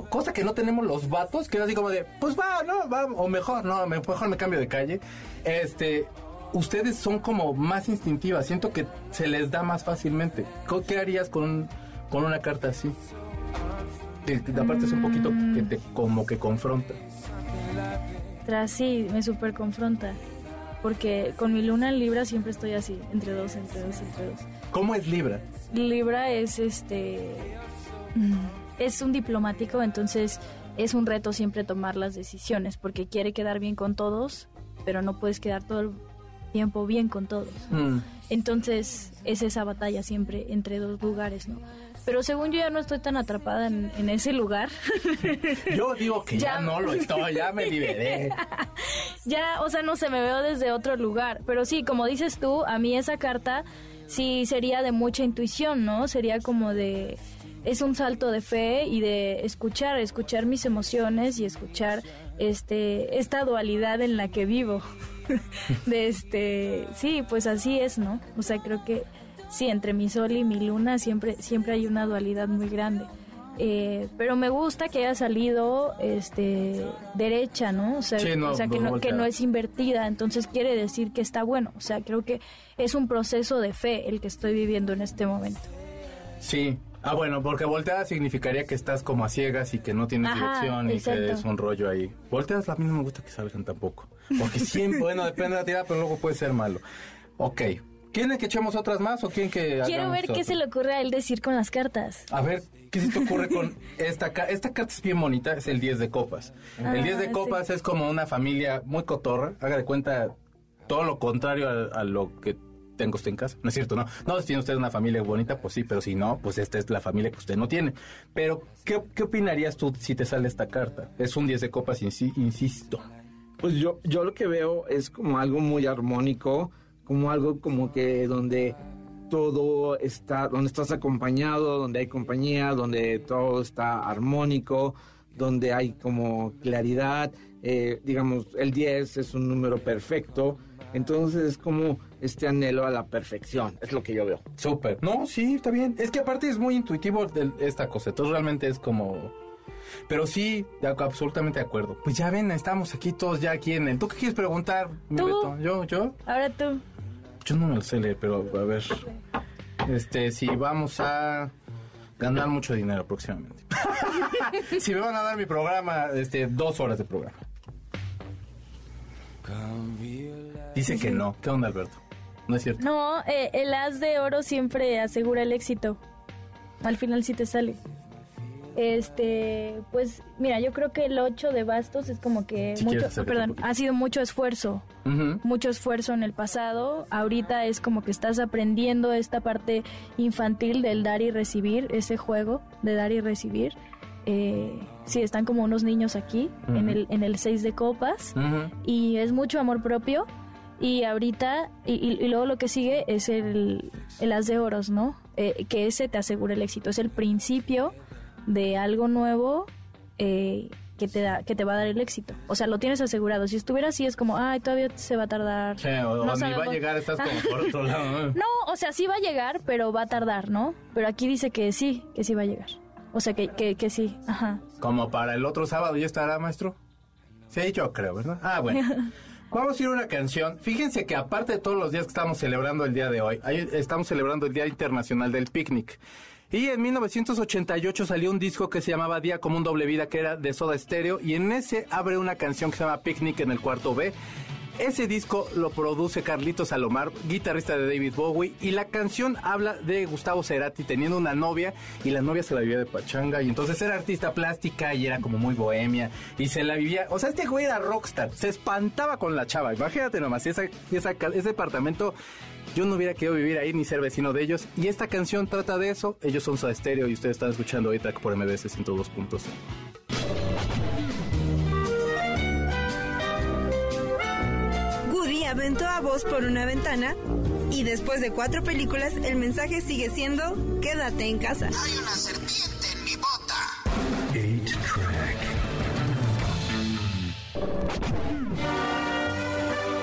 cosa que no tenemos los vatos, que es así como de, pues va, no, va, o mejor, no, me- mejor me cambio de calle. Este, ustedes son como más instintivas. Siento que se les da más fácilmente. ¿Qué harías con, con una carta así? Que, que aparte es un poquito que te como que confronta. Tras, sí, me súper confronta. Porque con mi luna en Libra siempre estoy así, entre dos, entre dos, entre dos. ¿Cómo es Libra? Libra es este. mm, Es un diplomático, entonces es un reto siempre tomar las decisiones, porque quiere quedar bien con todos, pero no puedes quedar todo el tiempo bien con todos. Mm. Entonces es esa batalla siempre entre dos lugares, ¿no? Pero según yo ya no estoy tan atrapada en, en ese lugar. Yo digo que ya, Ya. no lo estoy, ya me liberé. ya, o sea, no sé, me veo desde otro lugar. Pero sí, como dices tú, a mí esa carta sí sería de mucha intuición, ¿no? Sería como de es un salto de fe y de escuchar, escuchar mis emociones y escuchar este esta dualidad en la que vivo. de este, sí, pues así es, ¿no? O sea, creo que sí, entre mi sol y mi luna siempre siempre hay una dualidad muy grande. Eh, pero me gusta que haya salido este derecha, ¿no? O sea, Sí, no, o sea que, no no, que no es invertida, entonces quiere decir que está bueno. O sea, creo que es un proceso de fe el que estoy viviendo en este momento. Sí. Ah, bueno, porque volteada significaría que estás como a ciegas y que no tienes Ajá, dirección y exacto. que es un rollo ahí. Volteadas a mí no me gusta que salgan tampoco. Porque siempre, bueno, depende de la tirada, pero luego puede ser malo. Ok. ¿Quieren que echemos otras más o quieren que Quiero ver qué se le ocurre a él decir con las cartas. A ver, ¿qué se te ocurre con esta carta? Esta carta es bien bonita, es el 10 de copas. el 10 de Ah, copas sí. es como una familia muy cotorra. Haga de cuenta todo lo contrario a, a lo que tengo usted en casa. No es cierto, no. No, si tiene usted una familia bonita, pues sí, pero si no, pues esta es la familia que usted no tiene. Pero, ¿qué, qué opinarías tú si te sale esta carta? Es un 10 de copas, insi- insisto. Pues yo, yo lo que veo es como algo muy armónico, como algo como que donde todo está, donde estás acompañado, donde hay compañía, donde todo está armónico, donde hay como claridad, eh, digamos, el 10 es un número perfecto, entonces es como este anhelo a la perfección, es lo que yo veo. Súper. No, sí, está bien. Es que aparte es muy intuitivo esta cosa. Entonces realmente es como... Pero sí, de absolutamente de acuerdo. Pues ya ven, estamos aquí todos ya aquí en el... ¿Tú qué quieres preguntar, mi Tú. Beto? ¿Yo? ¿Yo? Ahora tú. Yo no me lo sé leer, pero a ver. Este, si vamos a ganar mucho dinero próximamente. si me van a dar mi programa, este, dos horas de programa. Dice que no. ¿Qué onda, Alberto? No es cierto. No, eh, el as de oro siempre asegura el éxito. Al final sí te sale. Este, pues mira, yo creo que el 8 de bastos es como que Si mucho, perdón, ha sido mucho esfuerzo, mucho esfuerzo en el pasado. Ahorita es como que estás aprendiendo esta parte infantil del dar y recibir, ese juego de dar y recibir. Eh, sí, están como unos niños aquí en el en el 6 de copas y es mucho amor propio. Y ahorita, y, y- y luego lo que sigue es el, el as de oros, ¿no? Eh, que ese te asegura el éxito. Es el principio de algo nuevo eh, que, te da, que te va a dar el éxito. O sea, lo tienes asegurado. Si estuviera así, es como, ay, todavía se va a tardar. Sí, o, o No ni va a llegar, estás como por otro lado. ¿no? No, o sea, sí va a llegar, pero va a tardar, ¿no? Pero aquí dice que sí, que sí va a llegar. O sea, que, que, que sí, ajá. Como para el otro sábado ya estará, maestro. Sí, yo creo, ¿verdad? Ah, bueno. Vamos a ir a una canción. Fíjense que aparte de todos los días que estamos celebrando el día de hoy, estamos celebrando el Día Internacional del Picnic. Y en 1988 salió un disco que se llamaba Día como un doble vida, que era de Soda Stereo, y en ese abre una canción que se llama Picnic en el cuarto B. Ese disco lo produce Carlito Salomar, guitarrista de David Bowie, y la canción habla de Gustavo Cerati teniendo una novia y la novia se la vivía de pachanga y entonces era artista plástica y era como muy bohemia y se la vivía, o sea, este güey era rockstar, se espantaba con la chava, imagínate nomás, esa, esa ese departamento yo no hubiera querido vivir ahí ni ser vecino de ellos y esta canción trata de eso, ellos son Soda Stereo y ustedes están escuchando ahorita por MBS 102.5. aventó a Buzz por una ventana y después de cuatro películas el mensaje sigue siendo quédate en casa. Hay una serpiente en mi bota. 8-track.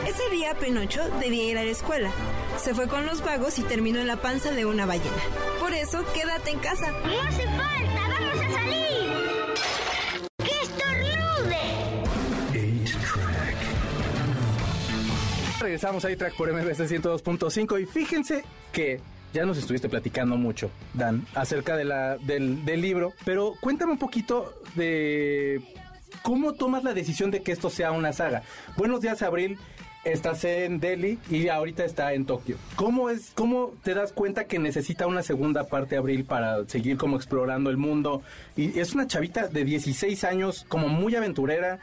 Ese día Penocho debía ir a la escuela. Se fue con los vagos y terminó en la panza de una ballena. Por eso quédate en casa. No hace falta, vamos a salir. Regresamos ahí track por MBS 102.5 y fíjense que ya nos estuviste platicando mucho, Dan, acerca de la, del, del libro, pero cuéntame un poquito de cómo tomas la decisión de que esto sea una saga. Buenos días, Abril. Estás en Delhi y ahorita está en Tokio. ¿Cómo es, cómo te das cuenta que necesita una segunda parte Abril para seguir como explorando el mundo? Y es una chavita de 16 años, como muy aventurera,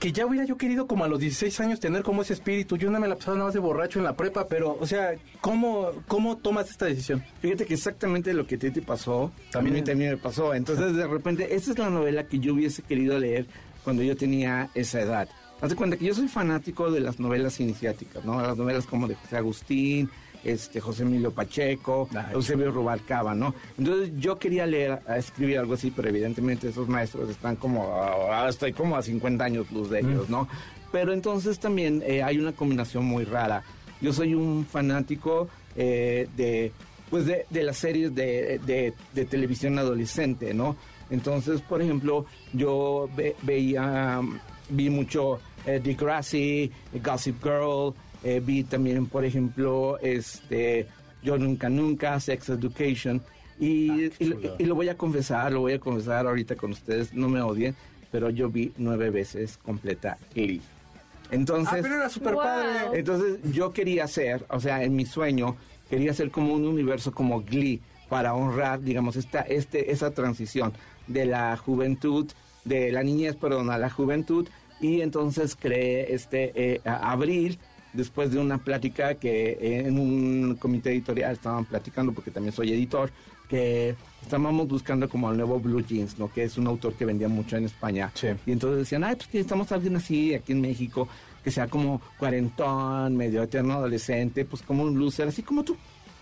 que ya hubiera yo querido como a los 16 años tener como ese espíritu. Yo no me la pasaba nada más de borracho en la prepa, pero, o sea, ¿cómo, cómo tomas esta decisión? Fíjate que exactamente lo que a ti te pasó, También. a mí también me pasó. Entonces, de repente, esta es la novela que yo hubiese querido leer cuando yo tenía esa edad. Haz de cuenta que yo soy fanático de las novelas iniciáticas, ¿no? Las novelas como de José Agustín, este José Emilio Pacheco, Ay. Eusebio Rubalcaba, ¿no? Entonces yo quería leer, a escribir algo así, pero evidentemente esos maestros están como, ah, estoy como a 50 años luz de ellos, ¿no? Pero entonces también eh, hay una combinación muy rara. Yo soy un fanático eh, de, pues de, de las series de, de- de televisión adolescente, ¿no? Entonces, por ejemplo, yo ve- veía, vi mucho eh, Degrassi, Gossip Girl, eh, vi también, por ejemplo, este, Yo Nunca Nunca, Sex Education, y, Ah, y lo- y lo voy a confesar, lo voy a confesar ahorita con ustedes, no me odien, pero yo vi nueve veces completa Glee. Entonces, Ah, pero era súper Wow. padre. entonces yo quería hacer, o sea, en mi sueño, quería hacer como un universo como Glee para honrar, digamos, esta, este, esa transición de la juventud, de la niñez, perdón, a la juventud. Y entonces creé este eh, Abril, después de una plática que en un comité editorial estaban platicando, porque también soy editor, que estábamos buscando como el nuevo Blue Jeans, ¿no? Que es un autor que vendía mucho en España. Sí. Y entonces decían, ay, pues que necesitamos a alguien así aquí en México, que sea como cuarentón, medio eterno adolescente, pues como un loser, así como tú.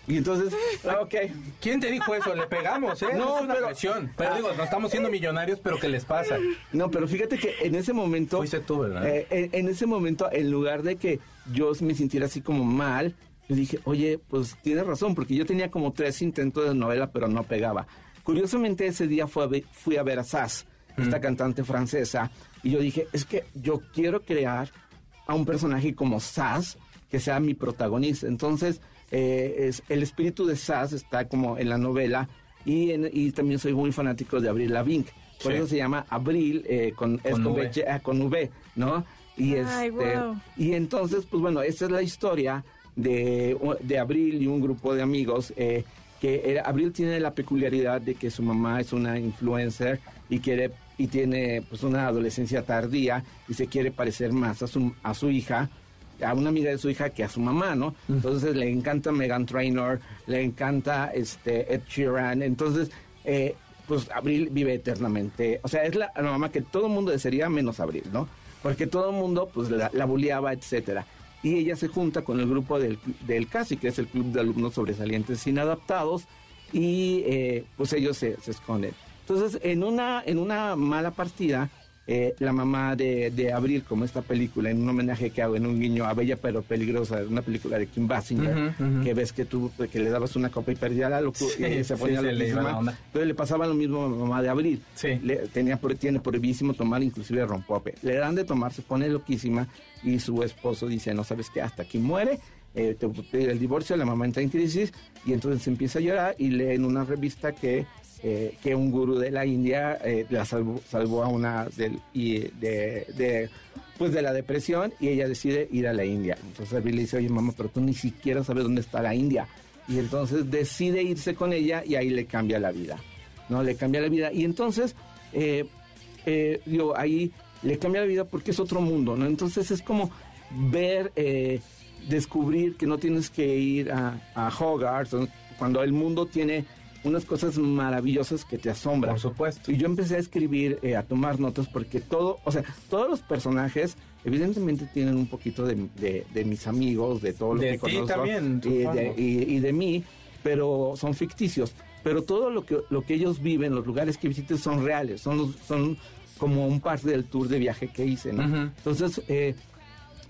Y entonces, ah, ok. ¿Quién te dijo eso? Le pegamos, ¿eh? No, es una pero- presión. Pero digo, no estamos siendo millonarios, pero ¿qué les pasa? No, pero fíjate que en ese momento... Fuiste tú, ¿verdad? eh, en, en ese momento, en lugar de que yo me sintiera así como mal, yo dije, oye, pues tienes razón, porque yo tenía como tres intentos de novela, pero no pegaba. Curiosamente, ese día fue a ve- fui a ver a Sass, esta cantante francesa, y yo dije, es que yo quiero crear a un personaje como Sass, que sea mi protagonista. Entonces, eh, es, el espíritu de Sass está como en la novela, y, en- y también soy muy fanático de Abril Lavigne. Por Sí. eso se llama Abril eh, con, es Con con V. V, ah, con V, ¿no? Y, Ay, este, wow. y entonces, pues bueno, esa es la historia de, de Abril y un grupo de amigos. eh, que era- Abril tiene la peculiaridad de que su mamá es una influencer y quiere y tiene pues una adolescencia tardía y se quiere parecer más a su, a su hija a una amiga de su hija que a su mamá, ¿no? Entonces le encanta Megan Trainor, le encanta este Ed Sheeran, entonces eh, pues Abril vive eternamente, o sea, es la, la mamá que todo el mundo desearía menos Abril, ¿no? Porque todo el mundo pues la, la bulleaba, etcétera. Y ella se junta con el grupo del, del CASI, que es el Club de Alumnos Sobresalientes Inadaptados, y eh, pues ellos se, se esconden. Entonces, en una, en una mala partida, eh, la mamá de, de Abril, como esta película, en un homenaje que hago, en un guiño a Bella pero Peligrosa, una película de Kim Basinger, que ves que tú, que le dabas una copa y perdía la locura, Sí, y se sí, ponía se iba loquísima. la onda. Entonces le pasaba lo mismo a la mamá de Abril. Sí. Le- tenía, tiene prohibísimo tomar, inclusive rompope. Le dan de tomar, se pone loquísima y su esposo dice, no sabes qué, hasta aquí muere, eh, te el divorcio, la mamá entra en crisis y entonces empieza a llorar y lee en una revista que, eh, que un gurú de la India eh, la salvó, salvó a una del, de, pues de la depresión y ella decide ir a la India. Entonces Abril le dice, oye mamá, pero tú ni siquiera sabes dónde está la India. Y entonces decide irse con ella y ahí le cambia la vida. ¿no? Le cambia la vida. Y entonces, eh, eh, ahí le cambia la vida porque es otro mundo, ¿no? Entonces es como ver, descubrir que no tienes que ir a, a Hogarth, cuando el mundo tiene unas cosas maravillosas que te asombran. Por supuesto. Y yo empecé a escribir, eh, a tomar notas, porque todo, o sea, todos los personajes evidentemente tienen un poquito de, de- de mis amigos, de todo lo De que conozco. también, y, de, y, y de mí, pero son ficticios. Pero todo lo que, lo que ellos viven, los lugares que visiten son reales, son, los- son como un parte del tour de viaje que hice. Entonces, eh,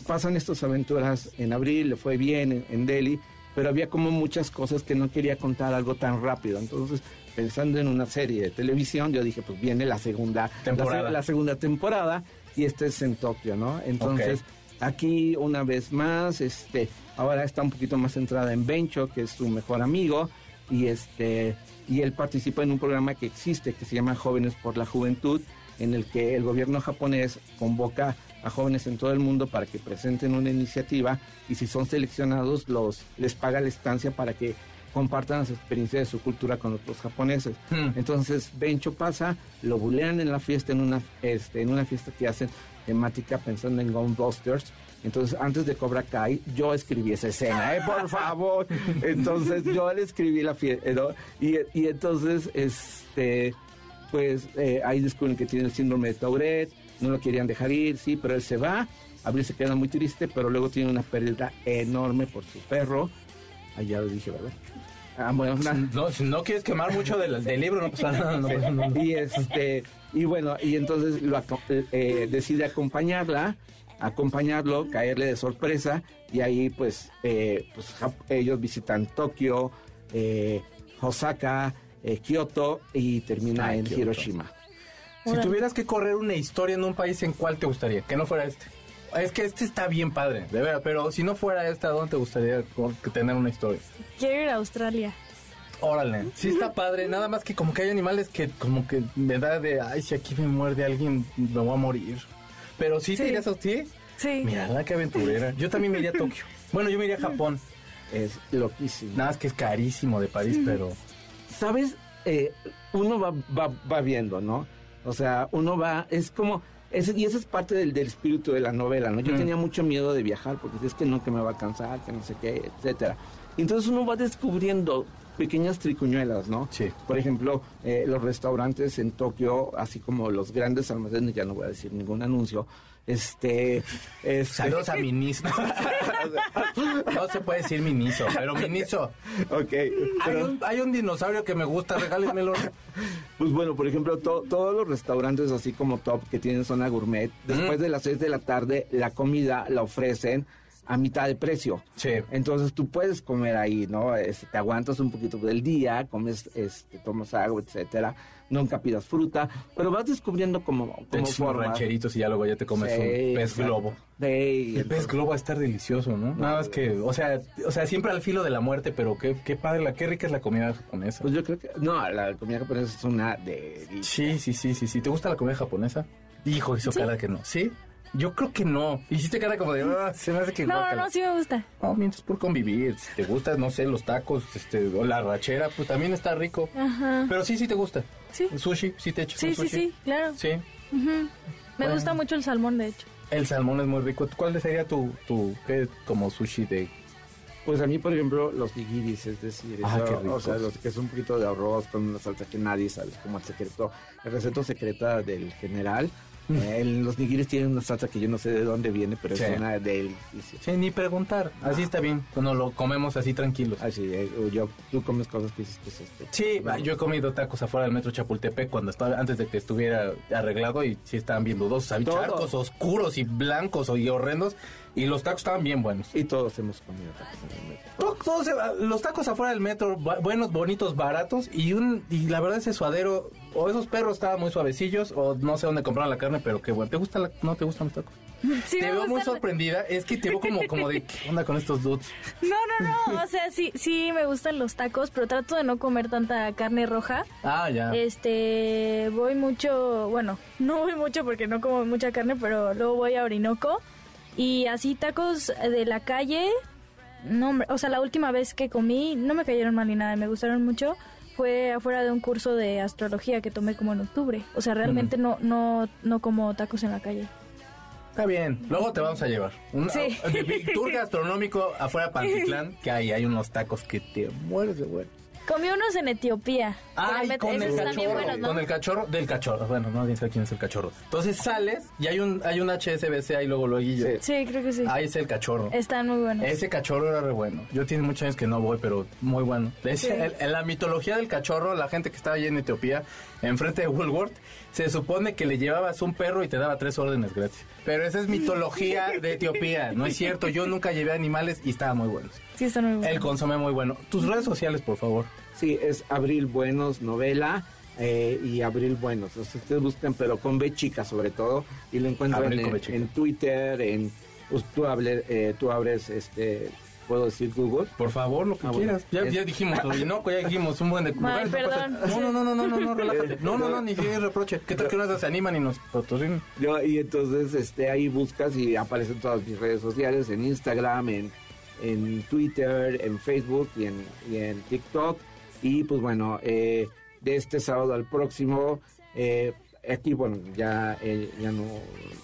pasan estas aventuras en abril, le fue bien en, en Delhi, pero había como muchas cosas que no quería contar algo tan rápido. Entonces, pensando en una serie de televisión, yo dije, pues viene la segunda Temporada. La, se- la segunda temporada y este es en Tokio, ¿no? Entonces, aquí una vez más, este, ahora está un poquito más centrada en Bencho, que es su mejor amigo, y este, y él participa en un programa que existe que se llama Jóvenes por la Juventud, en el que el gobierno japonés convoca a jóvenes en todo el mundo para que presenten una iniciativa y si son seleccionados los les paga la estancia para que compartan las experiencias de su cultura con otros japoneses. Hmm. Entonces Bencho pasa, lo bulean en la fiesta, en una, este, en una fiesta que hacen temática pensando en Ghostbusters. Entonces, antes de Cobra Kai, yo escribí esa escena, ¿eh? Por favor. Entonces, yo le escribí la fiesta, y, y entonces, este, pues, eh, ahí descubren que tiene el síndrome de Tourette, no lo querían dejar ir, sí, pero él se va, Abril se queda muy triste, pero luego tiene una pérdida enorme por su perro, Ah, ya lo dije, ¿verdad? Ah, bueno, una- No, si no quieres quemar mucho del, del libro, no pasa nada. no nada. y este y bueno y entonces lo eh, decide acompañarla acompañarlo caerle de sorpresa y ahí pues eh, pues ellos visitan Tokio eh, Osaka eh, Kioto y termina Ay, en. Hiroshima Si tuvieras que correr una historia en un país, ¿en cuál te gustaría? Que no fuera este. Es que este está bien padre, de verdad, pero si no fuera este, ¿a dónde te gustaría tener una historia? Quiero ir a Australia. Órale, sí está padre, nada más que como que hay animales que como que me da de, ay, si aquí me muerde alguien, me voy a morir. Pero sí, Sí. te irías a sí. Sí. Mira, la que aventurera. Yo también me iría a Tokio. Bueno, yo me iría a Japón. es loquísimo Nada más que es carísimo de París, pero... sabes Eh, uno va, va va viendo no o sea uno va es como ese, y esa es parte del, del espíritu de la novela, ¿no? Yo Mm. tenía mucho miedo de viajar porque es que no, que me va a cansar, que no sé qué, etcétera. Entonces uno va descubriendo pequeñas tricuñuelas, ¿no? Sí. Por ejemplo, eh, los restaurantes en Tokio, así como los grandes almacenes, ya no voy a decir ningún anuncio, este... este Saludos a Miniso. no se puede decir Miniso, pero Miniso. ok, Hay pero... un, hay un dinosaurio que me gusta, regálenmelo. Pues bueno, por ejemplo, to- todos los restaurantes así como top que tienen zona gourmet, después Mm. de las 6 de la tarde, la comida la ofrecen a mitad de precio. Sí. Entonces tú puedes comer ahí, ¿no? Este, te aguantas un poquito del día, comes, este, tomas agua, etcétera. Nunca pidas fruta, pero vas descubriendo como, Te como unos formas. rancheritos y ya luego ya te comes Sí, un pez globo. Sí, El pez globo va a estar delicioso, ¿no? Nada más que, o sea, o sea, siempre al filo de la muerte, pero qué, qué padre, la, qué rica es la comida japonesa. Pues yo creo que, no, la comida japonesa es una delicia. Sí, sí, sí, sí, sí. ¿Te gusta la comida japonesa? Hijo, hizo cara que no. ¿Sí? Yo creo que no. Hiciste cara como de, "Ah, se me hace que No, no, guácala". no, sí me gusta. No, mientras por convivir. Si te gusta, no sé, los tacos, este, o la rachera, pues también está rico. Ajá. Pero sí, sí te gusta. Sí. El sushi, sí te echas Sí, un sí, sushi. sí, claro. Sí. Ujú. Me Bueno. gusta mucho el salmón, de hecho. El salmón es muy rico. ¿Cuál sería tu, tu, qué, como sushi de... Pues a mí, por ejemplo, los nigiris, es decir, Ah, eso, qué o ricos. sea, los que es un poquito de arroz con una salsa que nadie sabe, es como el secreto, el receta secreta del general. Eh, los nigiris tienen una salsa que yo no sé de dónde viene, pero. Sí. es una delicia. Sí, ni preguntar. Así está bien. Cuando lo comemos así tranquilos. Así, eh, yo, tú comes cosas que dices que es esto. Sí, yo he comido tacos afuera del metro Chapultepec cuando estaba antes de que estuviera arreglado y sí estaban bien dudosos, había charcos oscuros y blancos y horrendos y los tacos estaban bien buenos. Y todos hemos comido tacos en el metro. To- todos, eh, los tacos afuera del metro, bu- buenos, bonitos, baratos y un y la verdad ese suadero o esos perros estaban muy suavecillos o no sé dónde compraron la carne, pero qué bueno. ¿Te gusta la, no te gustan los tacos? Sí, te veo muy sorprendida, es que te veo como como de qué onda con estos dudes. No, no, no. O sea, sí, sí me gustan los tacos, pero trato de no comer tanta carne roja. Ah, ya. Este, voy mucho, bueno, no voy mucho porque no como mucha carne, pero luego voy a Orinoco y así tacos de la calle, no, o sea, la última vez que comí no me cayeron mal ni nada, me gustaron mucho. Fue afuera de un curso de astrología que tomé como en octubre. O sea, realmente no, no, no como tacos en la calle. Está bien, luego te vamos a llevar. Un Sí. tour gastronómico afuera de Pantitlán, que hay, hay unos tacos que te mueres de bueno. Comí unos en Etiopía. Ay, con el están bien cachorro, buenos, ¿no? con el cachorro del cachorro. Bueno, no sabe quién es el cachorro. Entonces sales y hay un hay un HSBC ahí luego luego. Sí. Sí, creo que sí. Ahí es el cachorro. Están muy buenos. Ese cachorro era re bueno. Yo tiene muchos años que no voy, pero muy bueno. Es- Sí. el- en la mitología del cachorro, la gente que estaba allí en Etiopía, enfrente de Woolworth, se supone que le llevabas un perro y te daba tres órdenes gratis. Pero esa es mitología de Etiopía. No es cierto. Yo nunca llevé animales y estaban muy buenos. Sí, están muy buenos. El consomé muy bueno. Tus redes sociales, por favor. Sí, es Abril Buenos novela eh, y Abril Buenos. O sea, ustedes buscan, pero con B chica sobre todo, y lo encuentran Abril en, Twitter, en pues, tú, hable- eh, tú abres, este, puedo decir Google. Por favor, lo que Ah, bueno. quieras. Ya, Es- ya dijimos, no, pues ya dijimos un buen de Ay, no perdón. No, no, no, no, no, no, no, relájate. No, no, no, ni siquiera reproche. ¿Qué tal que unas se animan y nos patrocinan? Yo, y entonces este, ahí buscas y aparecen todas mis redes sociales, en Instagram, en, en Twitter, en Facebook y en, y en TikTok. Y pues bueno, eh, de este sábado al próximo, eh, aquí bueno, ya, eh, ya no,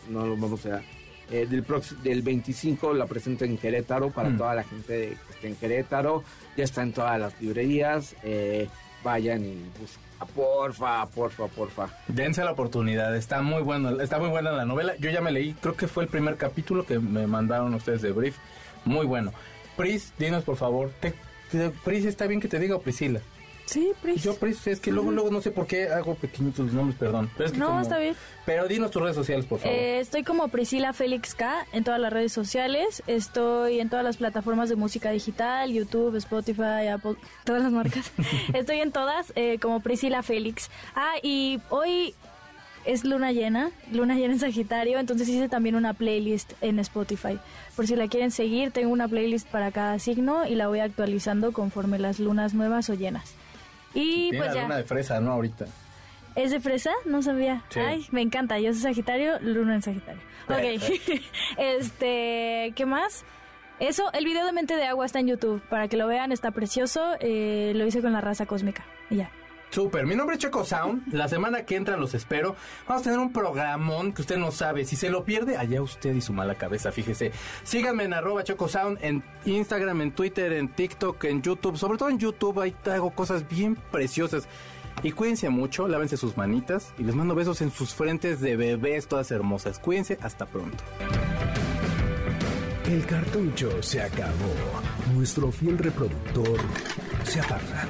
no lo vamos a... eh, del, del 25 la presento en Querétaro para Mm. toda la gente que esté en Querétaro. Ya está en todas las librerías. eh, vayan y busquen. Porfa, porfa, porfa. Dense la oportunidad, está muy bueno, está muy buena la novela. Yo ya me leí, creo que fue el primer capítulo que me mandaron ustedes de Brief. Muy bueno. Pris, dinos por favor, ¿te, Pris, ¿está bien que te diga o Priscila? Sí, Pris. Yo, Pris, es que luego, luego no sé por qué hago pequeñitos los nombres, perdón. Pero es que No, como- está bien. Pero dinos tus redes sociales, por favor. Eh, estoy como Priscila Félix K en todas las redes sociales. Estoy en todas las plataformas de música digital, YouTube, Spotify, Apple, todas las marcas. estoy en todas eh, como Priscila Félix. Ah, y hoy es luna llena, luna llena en Sagitario, entonces hice también una playlist en Spotify. Por si la quieren seguir, tengo una playlist para cada signo y la voy actualizando conforme las lunas nuevas o llenas. Y Tiene pues la ya. luna de fresa, ¿no? Ahorita. ¿Es de fresa? No sabía. Sí. Ay, me encanta. Yo soy Sagitario, Luna en Sagitario. Ok. este, ¿qué más? Eso, el video de Mente de Agua está en YouTube. Para que lo vean, está precioso. Eh, lo hice con la raza cósmica. Y ya. Súper, mi nombre es Checo Sound. La semana que entra los espero. Vamos a tener un programón que usted no sabe. Si se lo pierde, allá usted y su mala cabeza, fíjese. Síganme en arroba Checo Sound, en Instagram, en Twitter, en TikTok, en YouTube. Sobre todo en YouTube, ahí hago cosas bien preciosas. Y cuídense mucho, lávense sus manitas y les mando besos en sus frentes de bebés todas hermosas. Cuídense, hasta pronto. El cartucho se acabó. Nuestro fiel reproductor se apaga.